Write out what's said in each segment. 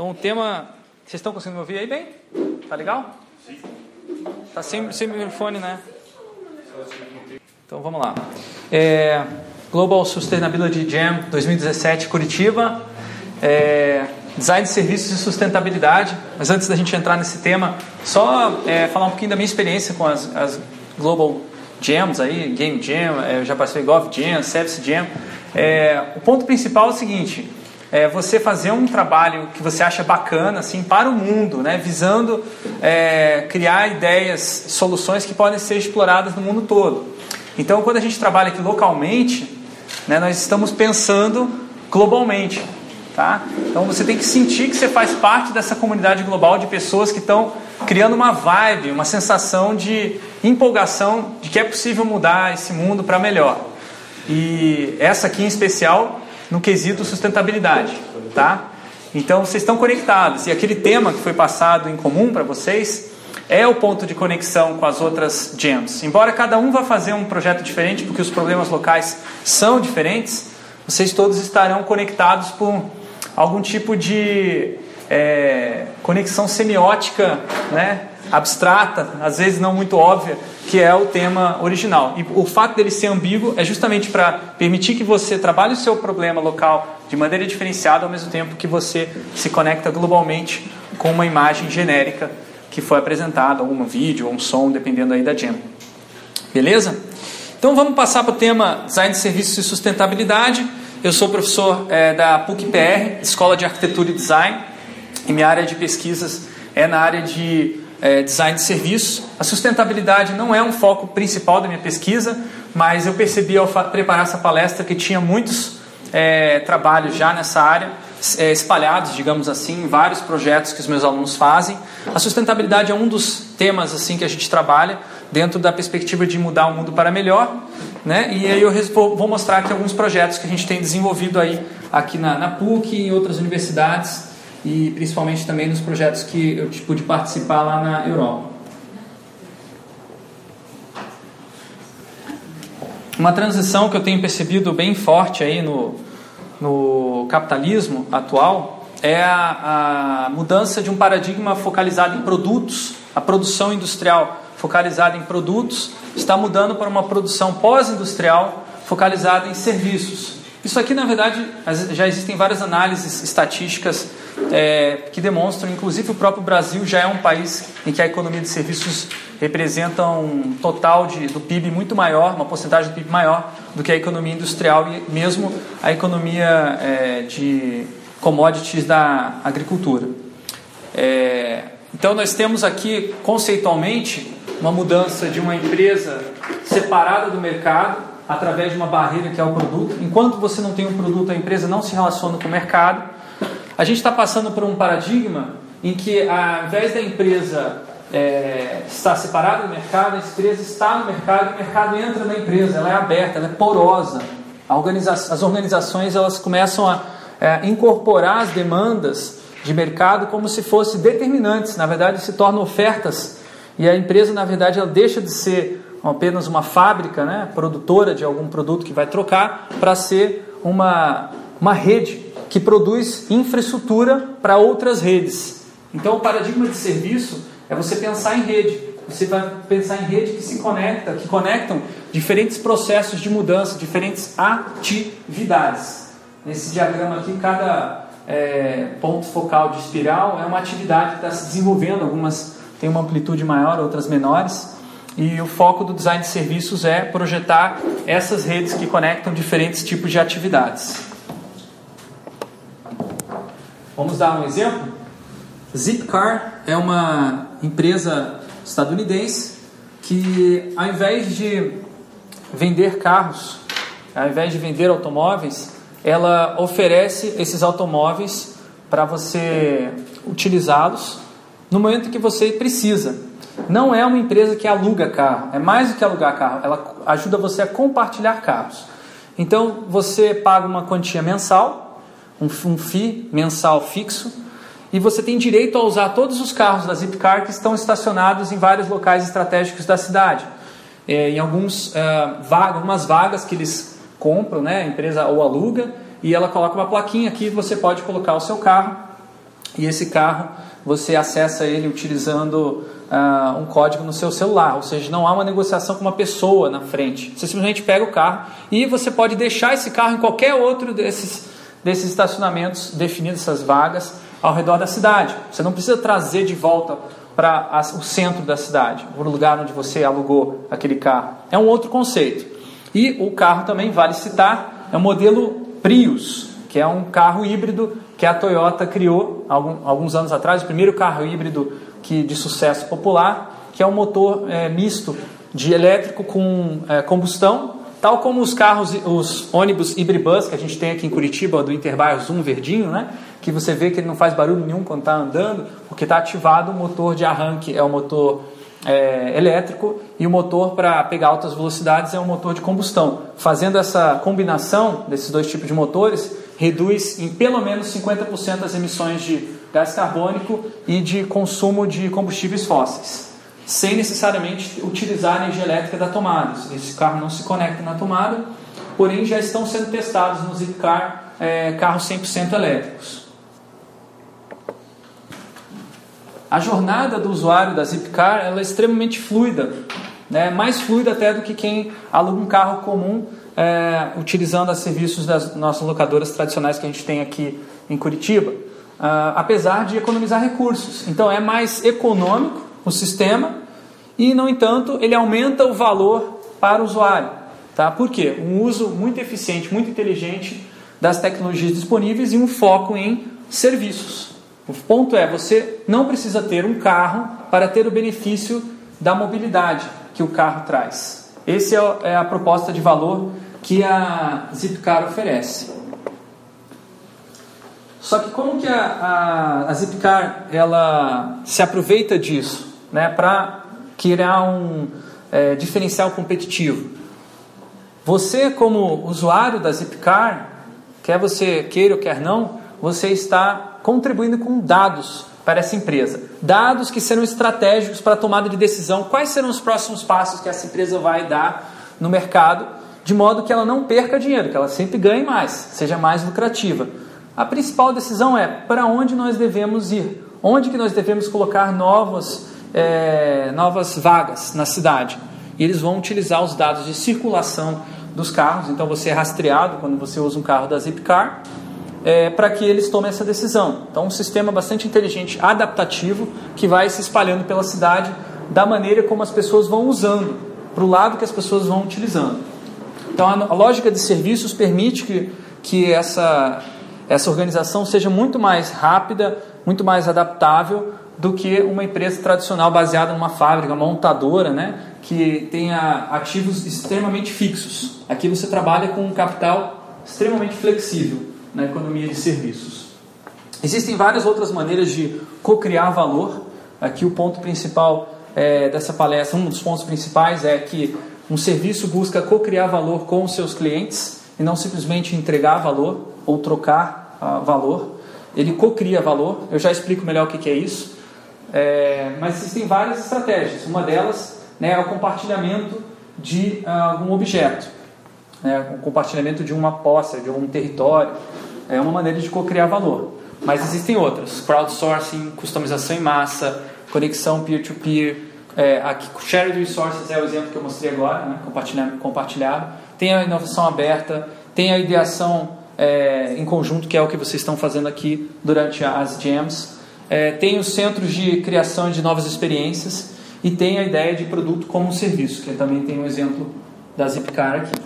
Então o tema. Vocês estão conseguindo me ouvir aí bem? Tá legal? Sim. Tá sem, sem microfone, né? Então vamos lá. É, Global Sustainability Jam 2017 Curitiba. É, design de serviços e sustentabilidade. Mas antes da gente entrar nesse tema, só é, falar um pouquinho da minha experiência com as, as Global Jams aí, Game Jam, é, eu já passei Gov Jam, Service Jam. É, o ponto principal é o seguinte: é você fazer um trabalho que você acha bacana assim para o mundo, né, visando é, criar ideias, soluções que podem ser exploradas no mundo todo. Então, quando a gente trabalha aqui localmente, né, nós estamos pensando globalmente, tá? Então, você tem que sentir que você faz parte dessa comunidade global de pessoas que estão criando uma vibe, uma sensação de empolgação de que é possível mudar esse mundo para melhor. E essa aqui em especial no quesito sustentabilidade, tá? Então vocês estão conectados e aquele tema que foi passado em comum para vocês é o ponto de conexão com as outras gems. Embora cada um vá fazer um projeto diferente, porque os problemas locais são diferentes, vocês todos estarão conectados por algum tipo de é, conexão semiótica, né, abstrata, às vezes não muito óbvia, que é o tema original. E o fato dele ser ambíguo é justamente para permitir que você trabalhe o seu problema local de maneira diferenciada, ao mesmo tempo que você se conecta globalmente com uma imagem genérica que foi apresentada, ou um vídeo, ou um som, dependendo aí da gem. Beleza? Então vamos passar para o tema Design de Serviços e Sustentabilidade. Eu sou professor é, da PUC-PR, Escola de Arquitetura e Design, e minha área de pesquisas é na área de é, design de serviço. A sustentabilidade não é um foco principal da minha pesquisa, mas eu percebi ao preparar essa palestra que tinha muitos é, trabalhos já nessa área, é, espalhados, digamos assim, em vários projetos que os meus alunos fazem. A sustentabilidade é um dos temas assim que a gente trabalha dentro da perspectiva de mudar o mundo para melhor. Né? E aí eu vou mostrar aqui alguns projetos que a gente tem desenvolvido aí aqui na, na PUC e em outras universidades e principalmente também nos projetos que eu pude participar lá na Europa. Uma transição que eu tenho percebido bem forte aí no, no capitalismo atual é a, a mudança de um paradigma focalizado em produtos, a produção industrial focalizada em produtos está mudando para uma produção pós-industrial focalizada em serviços. Isso aqui, na verdade, já existem várias análises estatísticas é, que demonstram, inclusive o próprio Brasil já é um país em que a economia de serviços representa um total de, do PIB muito maior, uma porcentagem do PIB maior do que a economia industrial e mesmo a economia é, de commodities da agricultura. É, então nós temos aqui conceitualmente uma mudança de uma empresa separada do mercado através de uma barreira que é o produto. Enquanto você não tem um produto, a empresa não se relaciona com o mercado. A gente está passando por um paradigma em que, ao invés da empresa é, estar separada do mercado, a empresa está no mercado e o mercado entra na empresa, ela é aberta, ela é porosa. Organiza as organizações elas começam a é, incorporar as demandas de mercado como se fossem determinantes, na verdade se tornam ofertas. E a empresa na verdade ela deixa de ser apenas uma fábrica, né, produtora de algum produto que vai trocar, para ser uma, uma rede que produz infraestrutura para outras redes. Então, o paradigma de serviço é você pensar em rede. Você vai pensar em rede que se conecta, que conectam diferentes processos de mudança, diferentes atividades. Nesse diagrama aqui, cada é, ponto focal de espiral é uma atividade que está se desenvolvendo. Algumas têm uma amplitude maior, outras menores. E o foco do design de serviços é projetar essas redes que conectam diferentes tipos de atividades. Vamos dar um exemplo? Zipcar é uma empresa estadunidense que, ao invés de vender carros, ao invés de vender automóveis, ela oferece esses automóveis para você utilizá-los no momento que você precisa não é uma empresa que aluga carro, é mais do que alugar carro, ela ajuda você a compartilhar carros. Então você paga uma quantia mensal, um, um mensal fixo, e você tem direito a usar todos os carros da Zipcar que estão estacionados em vários locais estratégicos da cidade. É, em alguns, uh, vaga, algumas vagas que eles compram, né, a empresa ou aluga, e ela coloca uma plaquinha aqui, você pode colocar o seu carro e esse carro você acessa ele utilizando uh, um código no seu celular, ou seja, não há uma negociação com uma pessoa na frente. Você simplesmente pega o carro e você pode deixar esse carro em qualquer outro desses, desses estacionamentos definidos, essas vagas, ao redor da cidade. Você não precisa trazer de volta para o centro da cidade, o lugar onde você alugou aquele carro. É um outro conceito. E o carro também, vale citar, é o modelo Prius, que é um carro híbrido que a Toyota criou alguns anos atrás, o primeiro carro híbrido que, de sucesso popular, que é um motor é, misto de elétrico com é, combustão, tal como os carros, os ônibus Ibribus que a gente tem aqui em Curitiba, do Interbairros 1 verdinho, né? que você vê que ele não faz barulho nenhum quando está andando, porque está ativado o motor de arranque, é o motor é, elétrico, e o motor para pegar altas velocidades é um motor de combustão. Fazendo essa combinação desses dois tipos de motores, reduz em pelo menos 50% as emissões de gás carbônico e de consumo de combustíveis fósseis, sem necessariamente utilizar a energia elétrica da tomada. Esse carro não se conecta na tomada, porém já estão sendo testados no Zipcar é, carros 100% elétricos. A jornada do usuário da Zipcar ela é extremamente fluida, né? mais fluida até do que quem aluga um carro comum é, utilizando os serviços das nossas locadoras tradicionais que a gente tem aqui em Curitiba, uh, apesar de economizar recursos. Então é mais econômico o sistema e, no entanto, ele aumenta o valor para o usuário. Tá? Por quê? Um uso muito eficiente, muito inteligente das tecnologias disponíveis e um foco em serviços. O ponto é, você não precisa ter um carro para ter o benefício da mobilidade que o carro traz. Essa é, é a proposta de valor que a Zipcar oferece. Só que como que a, a, a Zipcar ela se aproveita disso, né, para criar um é, diferencial competitivo? Você como usuário da Zipcar, quer você queira ou quer não, você está contribuindo com dados para essa empresa. Dados que serão estratégicos para a tomada de decisão. Quais serão os próximos passos que essa empresa vai dar no mercado de modo que ela não perca dinheiro, que ela sempre ganhe mais, seja mais lucrativa. A principal decisão é para onde nós devemos ir, onde que nós devemos colocar novas, é, novas vagas na cidade. E eles vão utilizar os dados de circulação dos carros, então você é rastreado quando você usa um carro da Zipcar, é, para que eles tomem essa decisão. Então, um sistema bastante inteligente, adaptativo, que vai se espalhando pela cidade da maneira como as pessoas vão usando, para o lado que as pessoas vão utilizando. Então, a, lógica de serviços permite que, que essa, essa organização seja muito mais rápida, muito mais adaptável do que uma empresa tradicional baseada numa fábrica, montadora, né, que tenha ativos extremamente fixos. Aqui você trabalha com um capital extremamente flexível na economia de serviços. Existem várias outras maneiras de co-criar valor. Aqui o ponto principal é, dessa palestra, um dos pontos principais é que um serviço busca co-criar valor com os seus clientes e não simplesmente entregar valor ou trocar uh, valor. Ele co-cria valor. Eu já explico melhor o que, que é isso. É, mas existem várias estratégias. Uma delas né, é o compartilhamento de uh, algum objeto, né, o compartilhamento de uma posse, de um território. É uma maneira de co-criar valor. Mas existem outras: crowdsourcing, customização em massa, conexão peer-to-peer. -peer, é, aqui, Shared Resources é o exemplo que eu mostrei agora, né? compartilhado, compartilhado. Tem a inovação aberta, tem a ideação é, em conjunto, que é o que vocês estão fazendo aqui durante as jams. É, tem os centros de criação de novas experiências e tem a ideia de produto como um serviço, que também tem um exemplo da Zipcar aqui.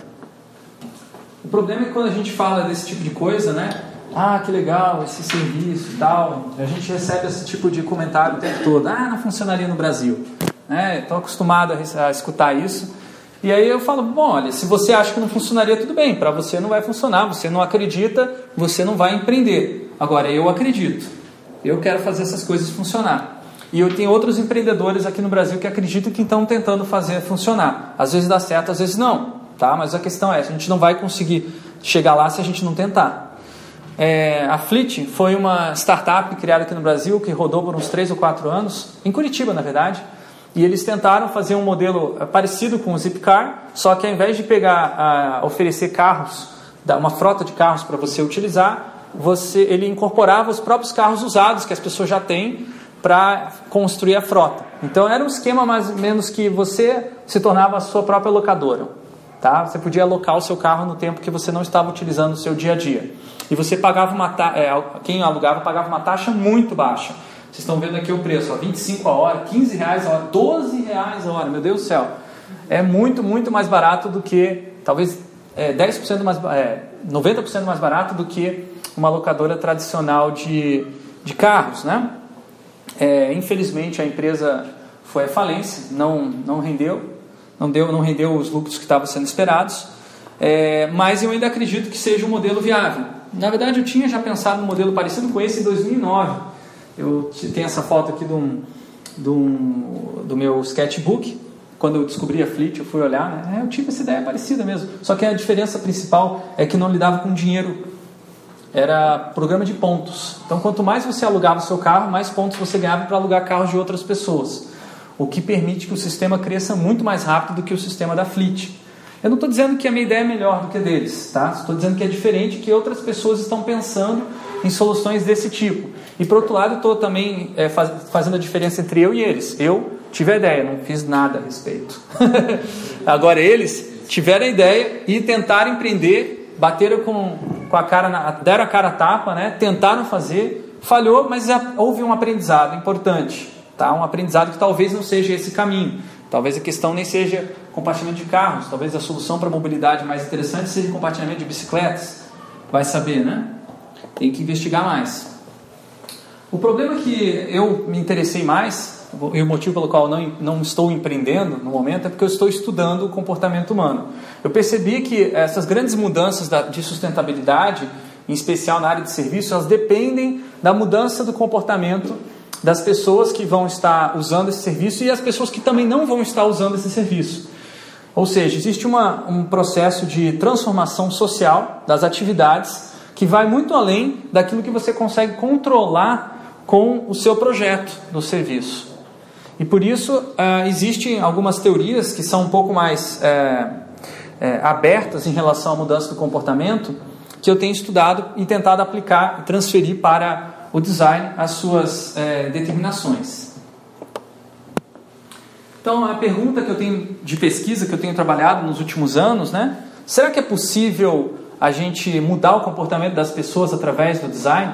O problema é que quando a gente fala desse tipo de coisa, né? Ah, que legal esse serviço e tal. A gente recebe esse tipo de comentário o tempo todo. Ah, não funcionaria no Brasil. Né? Estou acostumado a, a escutar isso. E aí eu falo, bom, olha, se você acha que não funcionaria, tudo bem, para você não vai funcionar, você não acredita, você não vai empreender. Agora, eu acredito, eu quero fazer essas coisas funcionar. E eu tenho outros empreendedores aqui no Brasil que acreditam que estão tentando fazer funcionar. Às vezes dá certo, às vezes não, tá? Mas a questão é, a gente não vai conseguir chegar lá se a gente não tentar. É, a Fleet foi uma startup criada aqui no Brasil que rodou por uns 3 ou 4 anos, em Curitiba, na verdade, e eles tentaram fazer um modelo eh, parecido com o Zipcar, só que ao invés de pegar, uh, oferecer carros, uma frota de carros para você utilizar, você, ele incorporava os próprios carros usados que as pessoas já têm para construir a frota. Então era um esquema mais ou menos que você se tornava a sua própria locadora. Tá? Você podia alocar o seu carro no tempo que você não estava utilizando no seu dia a dia. E você pagava uma é, quem alugava pagava uma taxa muito baixa. Vocês estão vendo aqui o preço, ó, 25 a hora, 15 reais a hora, 12 reais a hora, meu Deus do céu. É muito, muito mais barato do que, talvez é, 10% mais, é, 90% mais barato do que uma locadora tradicional de, de carros, né? É, infelizmente a empresa foi à falência, não, não rendeu, não deu, não rendeu os lucros que estavam sendo esperados, é, mas eu ainda acredito que seja um modelo viável. Na verdade, eu tinha já pensado num modelo parecido com esse em 2009. Eu tenho essa foto aqui do, do, do meu sketchbook. Quando eu descobri a Fleet, eu fui olhar, né? É, eu tive essa ideia parecida mesmo. Só que a diferença principal é que não lidava com dinheiro era programa de pontos. Então, quanto mais você alugava o seu carro, mais pontos você ganhava para alugar carros de outras pessoas. O que permite que o sistema cresça muito mais rápido do que o sistema da Fleet. Eu não estou dizendo que a minha ideia é melhor do que a deles, tá? Estou dizendo que é diferente, que outras pessoas estão pensando em soluções desse tipo. E por outro lado, estou também é, faz, fazendo a diferença entre eu e eles. Eu tive a ideia, não fiz nada a respeito. Agora eles tiveram a ideia e tentaram empreender, bateram com com a cara na, deram a cara a tapa, né? Tentaram fazer, falhou, mas houve um aprendizado importante, tá? Um aprendizado que talvez não seja esse caminho. Talvez a questão nem seja compartilhamento de carros, talvez a solução para a mobilidade mais interessante seja compartilhamento de bicicletas. Vai saber, né? Tem que investigar mais. O problema que eu me interessei mais e o motivo pelo qual não, não estou empreendendo no momento é porque eu estou estudando o comportamento humano. Eu percebi que essas grandes mudanças da, de sustentabilidade, em especial na área de serviço, elas dependem da mudança do comportamento das pessoas que vão estar usando esse serviço e as pessoas que também não vão estar usando esse serviço. Ou seja, existe uma, um processo de transformação social das atividades que vai muito além daquilo que você consegue controlar com o seu projeto do serviço. E por isso uh, existem algumas teorias que são um pouco mais é, é, abertas em relação à mudança do comportamento, que eu tenho estudado e tentado aplicar e transferir para o design as suas é, determinações. Então, a pergunta que eu tenho de pesquisa que eu tenho trabalhado nos últimos anos, né? Será que é possível a gente mudar o comportamento das pessoas através do design?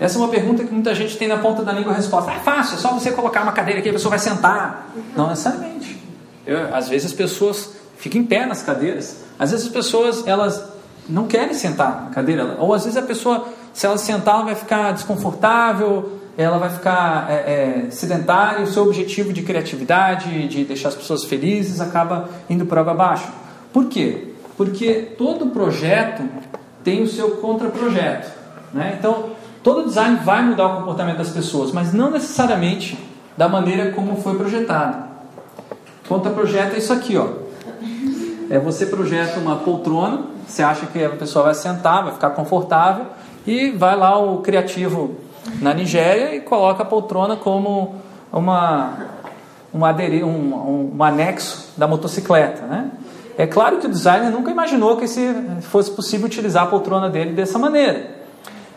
Essa é uma pergunta que muita gente tem na ponta da língua a resposta. É fácil, é só você colocar uma cadeira aqui e a pessoa vai sentar. Não necessariamente. Eu, às vezes as pessoas ficam em pé nas cadeiras. Às vezes as pessoas elas não querem sentar na cadeira. Ou às vezes a pessoa, se ela sentar, ela vai ficar desconfortável, ela vai ficar é, é, sedentária. O seu objetivo de criatividade, de deixar as pessoas felizes, acaba indo por água abaixo. Por quê? Porque todo projeto tem o seu contraprojeto. Né? Então, Todo design vai mudar o comportamento das pessoas, mas não necessariamente da maneira como foi projetado. Conta projeto é isso aqui, ó. É você projeta uma poltrona, você acha que a pessoa vai sentar, vai ficar confortável e vai lá o criativo na Nigéria e coloca a poltrona como uma um, um, um anexo da motocicleta, né? É claro que o designer nunca imaginou que fosse possível utilizar a poltrona dele dessa maneira,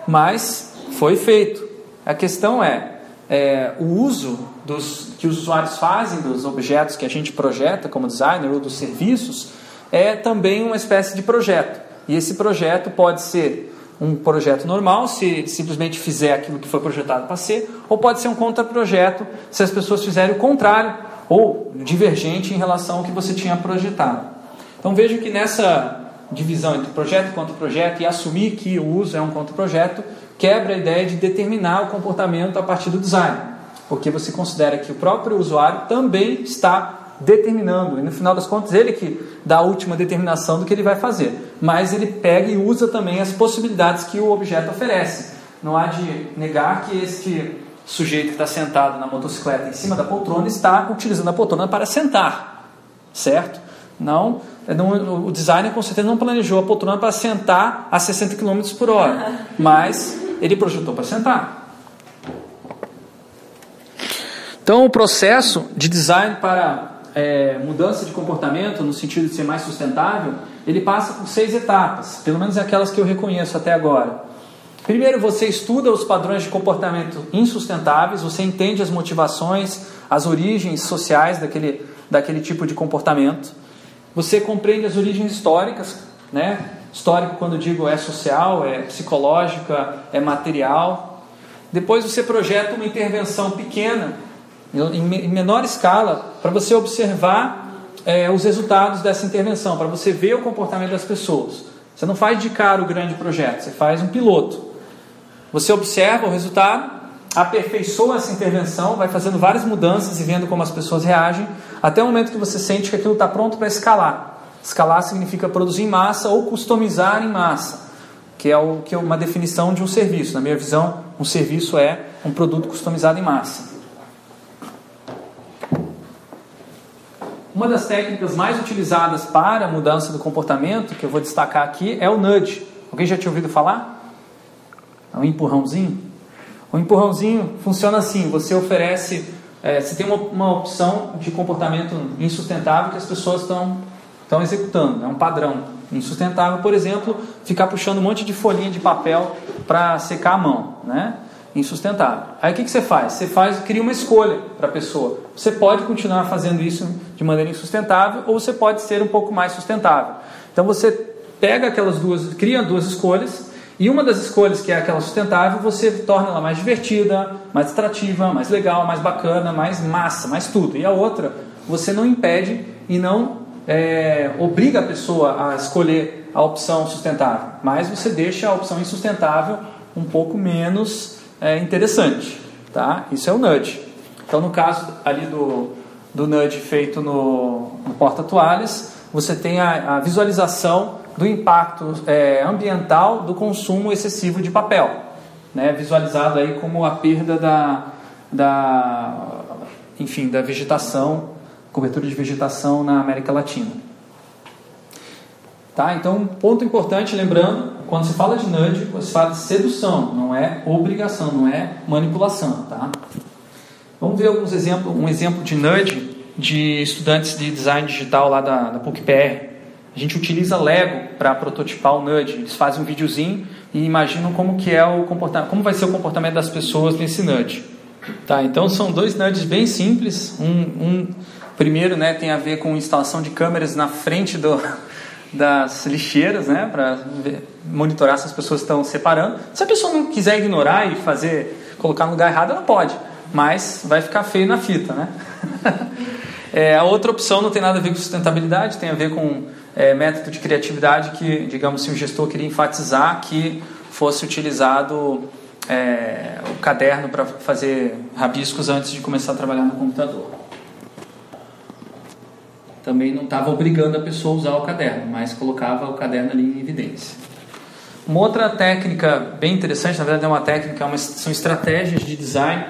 mas foi feito. A questão é, é o uso dos, que os usuários fazem dos objetos que a gente projeta como designer ou dos serviços é também uma espécie de projeto. E esse projeto pode ser um projeto normal, se simplesmente fizer aquilo que foi projetado para ser, ou pode ser um contra-projeto, se as pessoas fizerem o contrário ou divergente em relação ao que você tinha projetado. Então veja que nessa divisão entre projeto e contra-projeto e assumir que o uso é um contra-projeto, quebra a ideia de determinar o comportamento a partir do design, porque você considera que o próprio usuário também está determinando, e no final das contas ele que dá a última determinação do que ele vai fazer, mas ele pega e usa também as possibilidades que o objeto oferece. Não há de negar que este sujeito que está sentado na motocicleta em cima da poltrona está utilizando a poltrona para sentar, certo? Não, não o designer com certeza não planejou a poltrona para sentar a 60 km por hora, mas ele projetou para sentar. Então, o processo de design para é, mudança de comportamento, no sentido de ser mais sustentável, ele passa por seis etapas, pelo menos aquelas que eu reconheço até agora. Primeiro, você estuda os padrões de comportamento insustentáveis, você entende as motivações, as origens sociais daquele, daquele tipo de comportamento. Você compreende as origens históricas, né? Histórico, quando digo é social, é psicológica, é material. Depois você projeta uma intervenção pequena, em menor escala, para você observar é, os resultados dessa intervenção, para você ver o comportamento das pessoas. Você não faz de cara o grande projeto, você faz um piloto. Você observa o resultado, aperfeiçoa essa intervenção, vai fazendo várias mudanças e vendo como as pessoas reagem, até o momento que você sente que aquilo está pronto para escalar. Escalar significa produzir em massa ou customizar em massa, que é, o, que é uma definição de um serviço. Na minha visão, um serviço é um produto customizado em massa. Uma das técnicas mais utilizadas para a mudança do comportamento, que eu vou destacar aqui, é o nudge. Alguém já tinha ouvido falar? É um empurrãozinho? O empurrãozinho funciona assim: você oferece, é, você tem uma, uma opção de comportamento insustentável que as pessoas estão estão executando, é um padrão insustentável, por exemplo, ficar puxando um monte de folhinha de papel para secar a mão, né? Insustentável. Aí o que, que você faz? Você faz, cria uma escolha para a pessoa. Você pode continuar fazendo isso de maneira insustentável ou você pode ser um pouco mais sustentável. Então você pega aquelas duas, cria duas escolhas e uma das escolhas, que é aquela sustentável, você torna ela mais divertida, mais atrativa, mais legal, mais bacana, mais massa, mais tudo. E a outra, você não impede e não é, obriga a pessoa a escolher a opção sustentável, mas você deixa a opção insustentável um pouco menos é, interessante. Tá? Isso é o nudge. Então, no caso ali do, do nudge feito no, no porta-toalhas, você tem a, a visualização do impacto é, ambiental do consumo excessivo de papel, né? visualizado aí como a perda da, da, enfim, da vegetação, cobertura de vegetação na América Latina. Tá? Então, ponto importante, lembrando, quando se fala de nudge, você fala de sedução, não é obrigação, não é manipulação. Tá? Vamos ver alguns exemplos, um exemplo de nudge de estudantes de design digital lá da, da PUC-PR. A gente utiliza Lego para prototipar o Nudge. Eles fazem um videozinho e imaginam como que é o comportamento, como vai ser o comportamento das pessoas nesse Nudge. Tá, então são dois nudges bem simples. Um, um primeiro, né, tem a ver com instalação de câmeras na frente do, das lixeiras, né, para monitorar se as pessoas estão separando. Se a pessoa não quiser ignorar e fazer, colocar no lugar errado, ela pode, mas vai ficar feio na fita, né? é, a outra opção não tem nada a ver com sustentabilidade, tem a ver com é, método de criatividade que, digamos, se o gestor queria enfatizar que fosse utilizado é, o caderno para fazer rabiscos antes de começar a trabalhar no computador. Também não estava obrigando a pessoa a usar o caderno, mas colocava o caderno ali em evidência. Uma outra técnica bem interessante, na verdade é uma técnica, é uma, são estratégias de design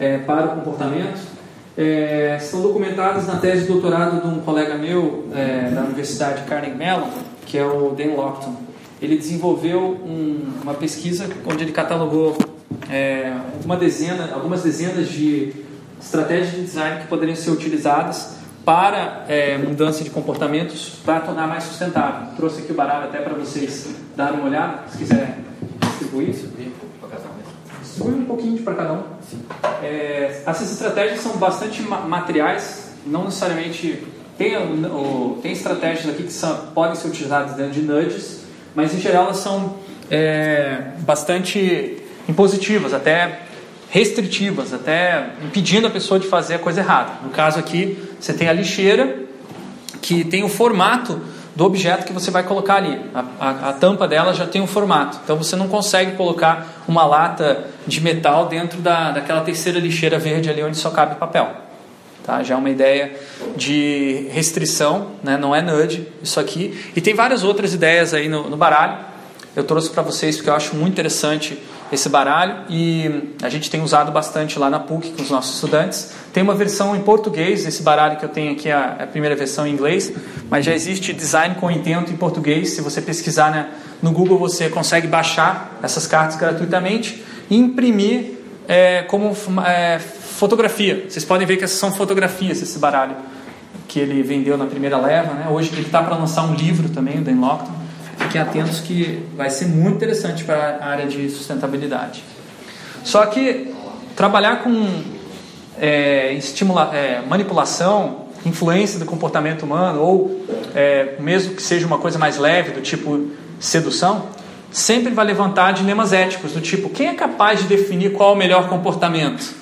é, para o comportamento é, são documentadas na tese de doutorado de um colega meu é, da Universidade Carnegie Mellon, que é o Dan Lockton. Ele desenvolveu um, uma pesquisa onde ele catalogou é, uma dezena, algumas dezenas de estratégias de design que poderiam ser utilizadas para é, mudança de comportamentos para tornar mais sustentável. Trouxe aqui o baralho até para vocês darem uma olhada, se quiser distribuir. Distribui um pouquinho para cada um. É, essas estratégias são bastante materiais, não necessariamente. Tem, tem estratégias aqui que são, podem ser utilizadas dentro de nudges, mas em geral elas são é, bastante impositivas, até restritivas, até impedindo a pessoa de fazer a coisa errada. No caso aqui, você tem a lixeira que tem o formato do objeto que você vai colocar ali. A, a, a, tampa dela já tem um formato. Então você não consegue colocar uma lata de metal dentro da, daquela terceira lixeira verde ali onde só cabe papel. Tá? Já é uma ideia de restrição, né? não é nudge isso aqui. E tem várias outras ideias aí no, no baralho. Eu trouxe para vocês porque eu acho muito interessante esse baralho e a gente tem usado bastante lá na PUC com os nossos estudantes. Tem uma versão em português, esse baralho que eu tenho aqui é a primeira versão em inglês, mas já existe design com intento em português. Se você pesquisar né, no Google, você consegue baixar essas cartas gratuitamente e imprimir é, como é, fotografia. Vocês podem ver que essas são fotografias, esse baralho que ele vendeu na primeira leva. Né? Hoje ele está para lançar um livro também, o Dan Lockton. Fiquem atentos que vai ser muito interessante para a área de sustentabilidade. Só que trabalhar com é, estimula, é, manipulação, influência do comportamento humano, ou é, mesmo que seja uma coisa mais leve, do tipo sedução, sempre vai levantar dilemas éticos, do tipo: quem é capaz de definir qual é o melhor comportamento?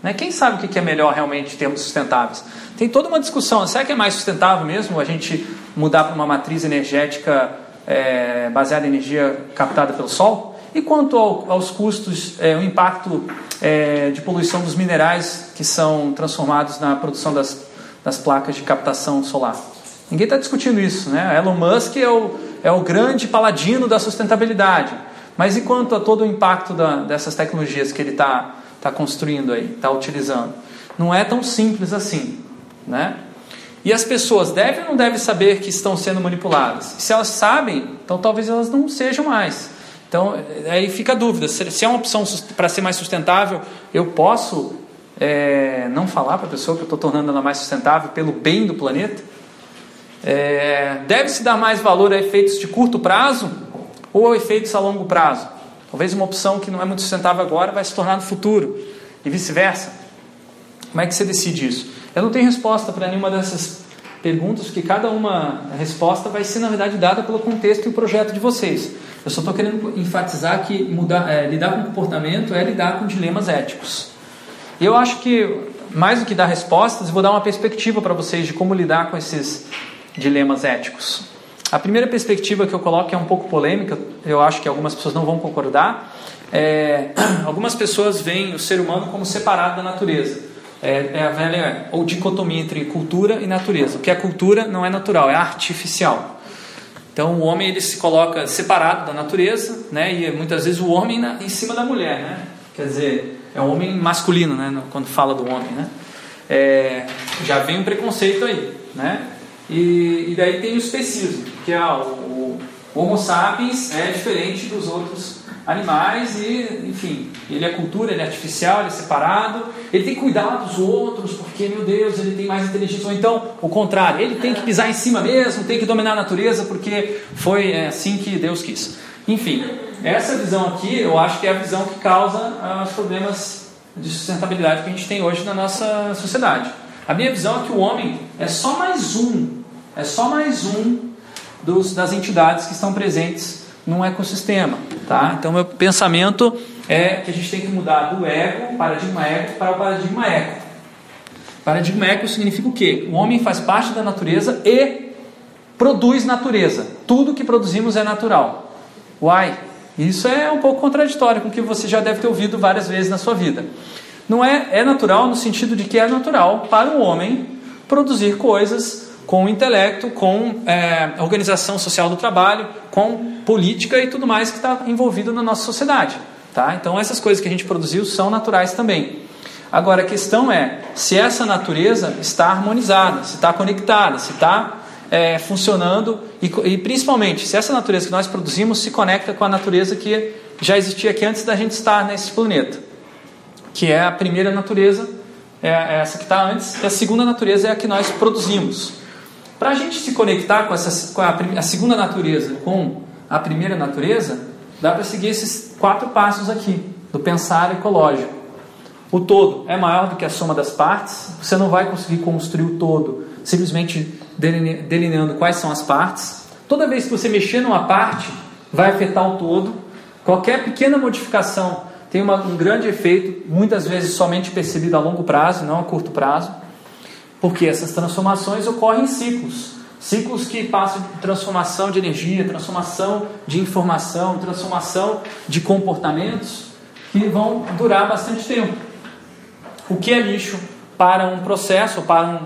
Né? Quem sabe o que é melhor realmente em termos sustentáveis? Tem toda uma discussão: será que é mais sustentável mesmo a gente mudar para uma matriz energética é, baseada em energia captada pelo Sol? E quanto ao, aos custos, é, o impacto é, de poluição dos minerais que são transformados na produção das, das placas de captação solar? Ninguém está discutindo isso, né? Elon Musk é o, é o grande paladino da sustentabilidade. Mas e quanto a todo o impacto da, dessas tecnologias que ele está tá construindo aí, está utilizando? Não é tão simples assim, né? E as pessoas devem ou não devem saber que estão sendo manipuladas? Se elas sabem, então talvez elas não sejam mais. Então, aí fica a dúvida: se é uma opção para ser mais sustentável, eu posso é, não falar para a pessoa que eu estou tornando ela mais sustentável pelo bem do planeta? É, Deve-se dar mais valor a efeitos de curto prazo ou a efeitos a longo prazo? Talvez uma opção que não é muito sustentável agora vai se tornar no futuro e vice-versa. Como é que você decide isso? Eu não tenho resposta para nenhuma dessas perguntas, porque cada uma resposta vai ser, na verdade, dada pelo contexto e o projeto de vocês. Eu só estou querendo enfatizar que mudar, é, lidar com comportamento é lidar com dilemas éticos. E eu acho que, mais do que dar respostas, vou dar uma perspectiva para vocês de como lidar com esses dilemas éticos. A primeira perspectiva que eu coloco é um pouco polêmica, eu acho que algumas pessoas não vão concordar. É, algumas pessoas veem o ser humano como separado da natureza. É, é, a velha ou dicotomia entre cultura e natureza. O que é cultura não é natural, é artificial. Então o homem ele se coloca separado da natureza, né? E muitas vezes o homem na, em cima da mulher, né? Quer dizer, é o homem masculino, né? Quando fala do homem, né? É, já vem um preconceito aí, né? E, e daí tem o especismo, que é o, o Homo sapiens é diferente dos outros animais e, enfim, ele é cultura, ele é artificial, ele é separado, ele tem que cuidar dos outros, porque, meu Deus, ele tem mais inteligência. Ou então, o contrário, ele tem que pisar em cima mesmo, tem que dominar a natureza, porque foi é, assim que Deus quis. Enfim, essa visão aqui, eu acho que é a visão que causa os problemas de sustentabilidade que a gente tem hoje na nossa sociedade. A minha visão é que o homem é só mais um, é só mais um dos, das entidades que estão presentes num ecossistema. Tá? Então, meu pensamento é que a gente tem que mudar do ego, paradigma ego, para o paradigma eco. Paradigma eco significa o quê? O homem faz parte da natureza e produz natureza. Tudo que produzimos é natural. Uai, isso é um pouco contraditório com o que você já deve ter ouvido várias vezes na sua vida. Não é, é natural no sentido de que é natural para o homem produzir coisas com intelecto, com é, organização social do trabalho, com política e tudo mais que está envolvido na nossa sociedade. Tá? Então, essas coisas que a gente produziu são naturais também. Agora, a questão é se essa natureza está harmonizada, se está conectada, se está é, funcionando e, e, principalmente, se essa natureza que nós produzimos se conecta com a natureza que já existia aqui antes da gente estar nesse planeta, que é a primeira natureza, é essa que está antes, e a segunda natureza é a que nós produzimos. Para a gente se conectar com, essa, com a, a, segunda natureza, com a primeira natureza, dá para seguir esses quatro passos aqui, do pensar ecológico. O todo é maior do que a soma das partes, você não vai conseguir construir o todo simplesmente delineando quais são as partes. Toda vez que você mexer numa parte, vai afetar o todo. Qualquer pequena modificação tem uma, um grande efeito, muitas vezes somente percebido a longo prazo, não a curto prazo. Porque essas transformações ocorrem em ciclos. Ciclos que passam de transformação de energia, transformação de informação, transformação de comportamentos que vão durar bastante tempo. O que é lixo para um processo, para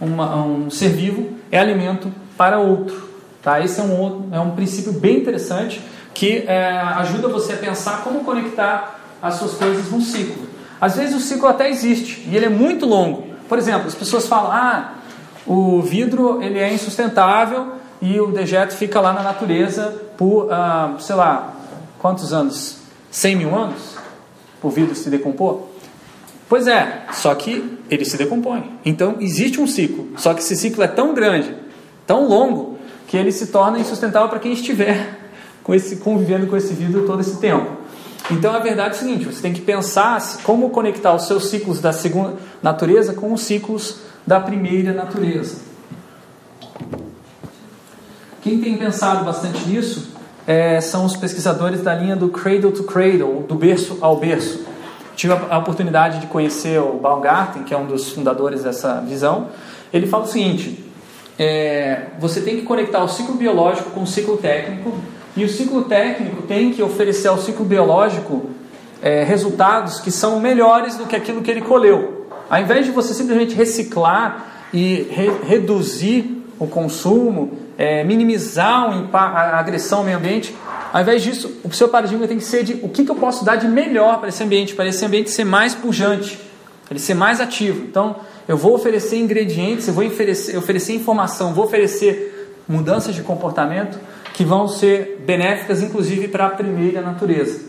um, uma, um ser vivo, é alimento para outro. Tá? Esse é um, é um princípio bem interessante que é, ajuda você a pensar como conectar as suas coisas num ciclo. Às vezes o ciclo até existe e ele é muito longo, por exemplo, as pessoas falam: ah, o vidro ele é insustentável e o dejeto fica lá na natureza por, ah, sei lá, quantos anos? 100 mil anos? O vidro se decompor? Pois é, só que ele se decompõe. Então existe um ciclo, só que esse ciclo é tão grande, tão longo, que ele se torna insustentável para quem estiver com esse, convivendo com esse vidro todo esse tempo. Então a verdade é o seguinte: você tem que pensar como conectar os seus ciclos da segunda natureza com os ciclos da primeira natureza. Quem tem pensado bastante nisso é, são os pesquisadores da linha do cradle to cradle, do berço ao berço. Tive a oportunidade de conhecer o Baumgarten, que é um dos fundadores dessa visão. Ele fala o seguinte: é, você tem que conectar o ciclo biológico com o ciclo técnico, e o ciclo técnico tem que oferecer ao ciclo biológico é, resultados que são melhores do que aquilo que ele colheu. Ao invés de você simplesmente reciclar e re reduzir o consumo, é, minimizar a agressão ao meio ambiente, ao invés disso, o seu paradigma tem que ser de o que, que eu posso dar de melhor para esse ambiente, para esse ambiente ser mais pujante, para ele ser mais ativo. Então, eu vou oferecer ingredientes, eu vou oferecer, oferecer informação, vou oferecer mudanças de comportamento que vão ser benéficas, inclusive, para a primeira natureza.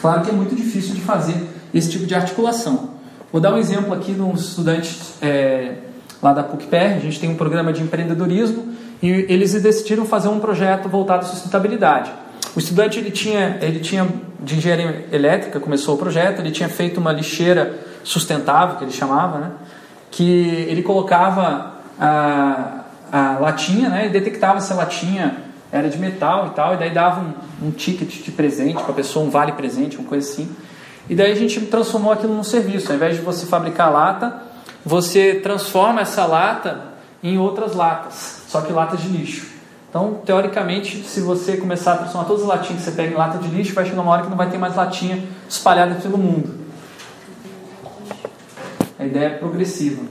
Claro que é muito difícil de fazer esse tipo de articulação. Vou dar um exemplo aqui de um estudante é, lá da PUC-PR, a gente tem um programa de empreendedorismo e eles decidiram fazer um projeto voltado à sustentabilidade. O estudante ele tinha, ele tinha de engenharia elétrica, começou o projeto, ele tinha feito uma lixeira sustentável, que ele chamava, né? que ele colocava a, a latinha né? e detectava se a latinha era de metal e tal, e daí dava um, um ticket de presente para a pessoa, um vale presente, uma coisa assim. E daí a gente transformou aquilo num serviço. Ao invés de você fabricar lata, você transforma essa lata em outras latas, só que latas de lixo. Então, teoricamente, se você começar a transformar todas as latinhas que você pega em lata de lixo, vai chegar uma hora que não vai ter mais latinha espalhada pelo mundo. A ideia é progressiva.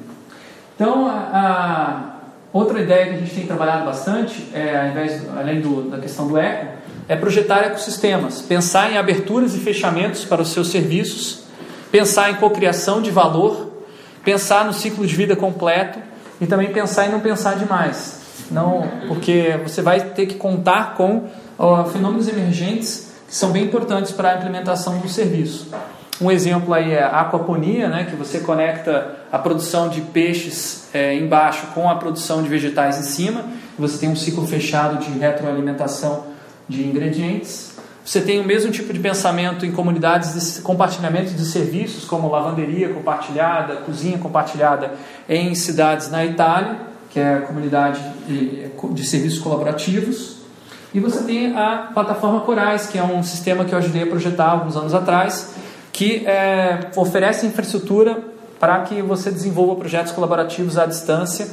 Então, a, a outra ideia que a gente tem trabalhado bastante, é, ao invés, além do, da questão do eco, é projetar ecossistemas, pensar em aberturas e fechamentos para os seus serviços, pensar em cocriação de valor, pensar no ciclo de vida completo e também pensar em não pensar demais. Não, porque você vai ter que contar com ó, fenômenos emergentes que são bem importantes para a implementação do serviço. Um exemplo aí é a aquaponia, né, que você conecta a produção de peixes é, embaixo com a produção de vegetais em cima. Você tem um ciclo fechado de retroalimentação de ingredientes. Você tem o mesmo tipo de pensamento em comunidades de compartilhamento de serviços, como lavanderia compartilhada, cozinha compartilhada em cidades na Itália, que é a comunidade de, de serviços colaborativos. E você tem a plataforma Corais, que é um sistema que eu ajudei a projetar alguns anos atrás, que é, oferece infraestrutura para que você desenvolva projetos colaborativos à distância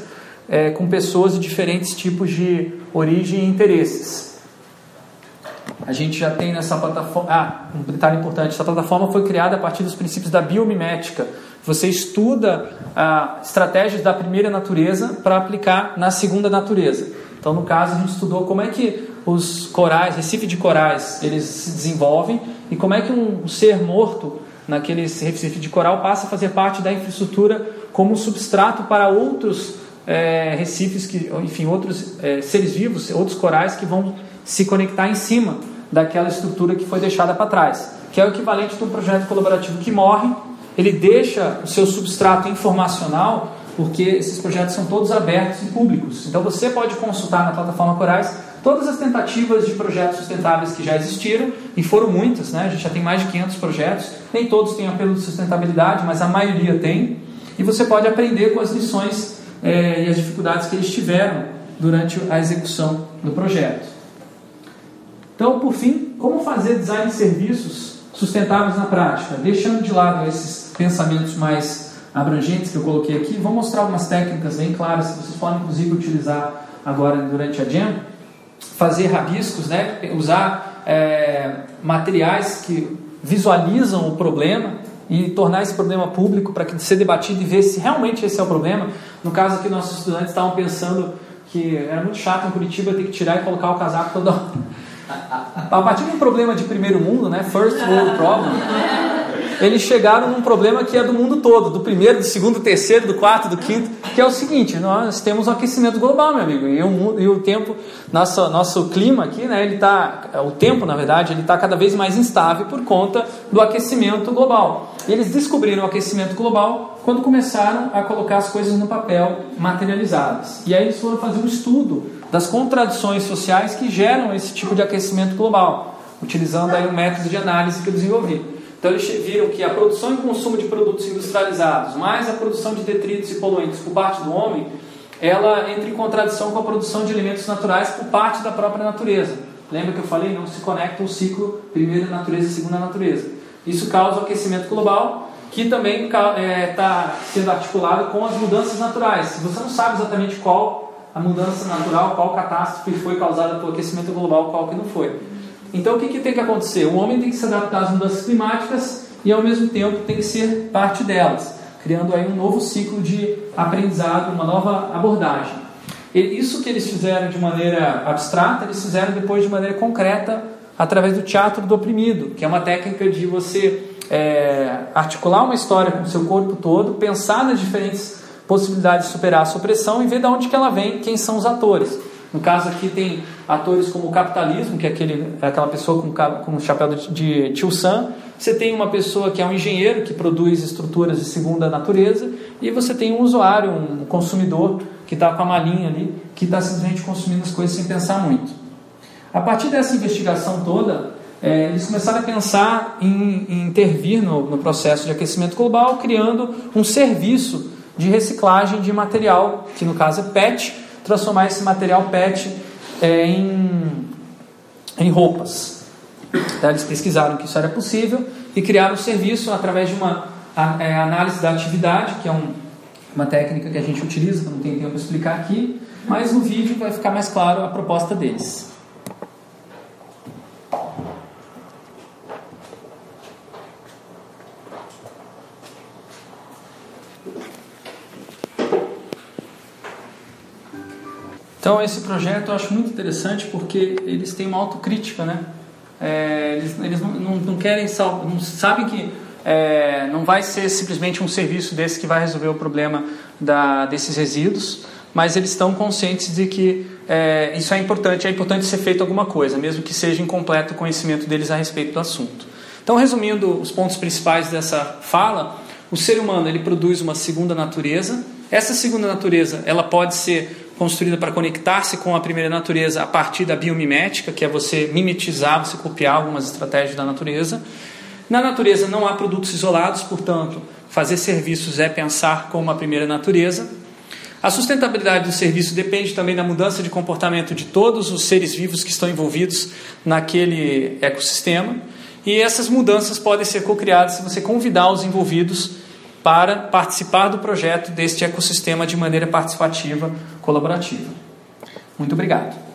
é, com pessoas de diferentes tipos de origem e interesses. A gente já tem nessa plataforma. Ah, um detalhe importante: essa plataforma foi criada a partir dos princípios da biomimética. Você estuda ah, estratégias da primeira natureza para aplicar na segunda natureza. Então, no caso, a gente estudou como é que os corais, recife de corais, eles se desenvolvem e como é que um ser morto naquele recife de coral passa a fazer parte da infraestrutura como substrato para outros é, recifes, que, enfim, outros é, seres vivos, outros corais que vão se conectar em cima daquela estrutura que foi deixada para trás, que é o equivalente de um projeto colaborativo que morre, ele deixa o seu substrato informacional, porque esses projetos são todos abertos e públicos. Então você pode consultar na plataforma Corais todas as tentativas de projetos sustentáveis que já existiram, e foram muitas, né? a gente já tem mais de 500 projetos, nem todos têm apelo de sustentabilidade, mas a maioria tem, e você pode aprender com as lições é, e as dificuldades que eles tiveram durante a execução do projeto. Então, por fim, como fazer design de serviços sustentáveis na prática? Deixando de lado esses pensamentos mais abrangentes que eu coloquei aqui, vou mostrar algumas técnicas bem claras que vocês podem inclusive utilizar agora durante a Jam. Fazer rabiscos, né? usar é, materiais que visualizam o problema e tornar esse problema público para ser debatido e ver se realmente esse é o problema. No caso aqui, nossos estudantes estavam pensando que era muito chato em Curitiba ter que tirar e colocar o casaco toda hora. A partir de um problema de primeiro mundo, né, first world problem, eles chegaram num problema que é do mundo todo, do primeiro, do segundo, do terceiro, do quarto, do quinto, que é o seguinte: nós temos um aquecimento global, meu amigo, e o, e o tempo, nosso, nosso clima aqui, né, ele tá, o tempo, na verdade, ele está cada vez mais instável por conta do aquecimento global. eles descobriram o aquecimento global quando começaram a colocar as coisas no papel materializadas. E aí eles foram fazer um estudo das contradições sociais que geram esse tipo de aquecimento global, utilizando aí um método de análise que eu desenvolvi. Então eles viram que a produção e consumo de produtos industrializados, mais a produção de detritos e poluentes por parte do homem, ela entra em contradição com a produção de alimentos naturais por parte da própria natureza. Lembra que eu falei? Não se conecta o ciclo primeira natureza e segunda natureza. Isso causa o aquecimento global, que também está é, tá sendo articulado com as mudanças naturais. Se você não sabe exatamente qual a mudança natural, qual catástrofe foi causada pelo aquecimento global, qual que não foi. Então o que, que tem que acontecer? O homem tem que se adaptar às mudanças climáticas e ao mesmo tempo tem que ser parte delas, criando aí um novo ciclo de aprendizado, uma nova abordagem. E isso que eles fizeram de maneira abstrata, eles fizeram depois de maneira concreta através do teatro do oprimido, que é uma técnica de você é, articular uma história com o seu corpo todo, pensar nas diferentes possibilidades de superar a supressão e ver de onde que ela vem, quem são os atores. No caso aqui tem atores como o capitalismo, que é aquele, é aquela pessoa com, com o chapéu de, de tio Sam. Você tem uma pessoa que é um engenheiro, que produz estruturas de segunda natureza. E você tem um usuário, um consumidor, que está com a malinha ali, que está simplesmente consumindo as coisas sem pensar muito. A partir dessa investigação toda, é, eles começaram a pensar em, em intervir no, no processo de aquecimento global, criando um serviço de reciclagem de material, que no caso é PET, transformar esse material PET é, em, em roupas. Então, eles pesquisaram que isso era possível e criaram um serviço através de uma a, é, análise da atividade, que é um, uma técnica que a gente utiliza, que não tem tempo de explicar aqui, mas no vídeo vai ficar mais claro a proposta deles. Então esse projeto eu acho muito interessante porque eles têm uma autocrítica, né? É, eles, eles não, não, não, querem não sabem que é, não vai ser simplesmente um serviço desse que vai resolver o problema da, desses resíduos, mas eles estão conscientes de que é, isso é importante, é importante ser feito alguma coisa, mesmo que seja incompleto o conhecimento deles a respeito do assunto. Então, resumindo os pontos principais dessa fala, o ser humano ele produz uma segunda natureza. Essa segunda natureza ela pode ser construída para conectar-se com a primeira natureza a partir da biomimética, que é você mimetizar, você copiar algumas estratégias da natureza. Na natureza não há produtos isolados, portanto, fazer serviços é pensar como a primeira natureza. A sustentabilidade do serviço depende também da mudança de comportamento de todos os seres vivos que estão envolvidos naquele ecossistema. E essas mudanças podem ser co-criadas se você convidar os envolvidos para participar do projeto deste ecossistema de maneira participativa, colaborativa. Muito obrigado.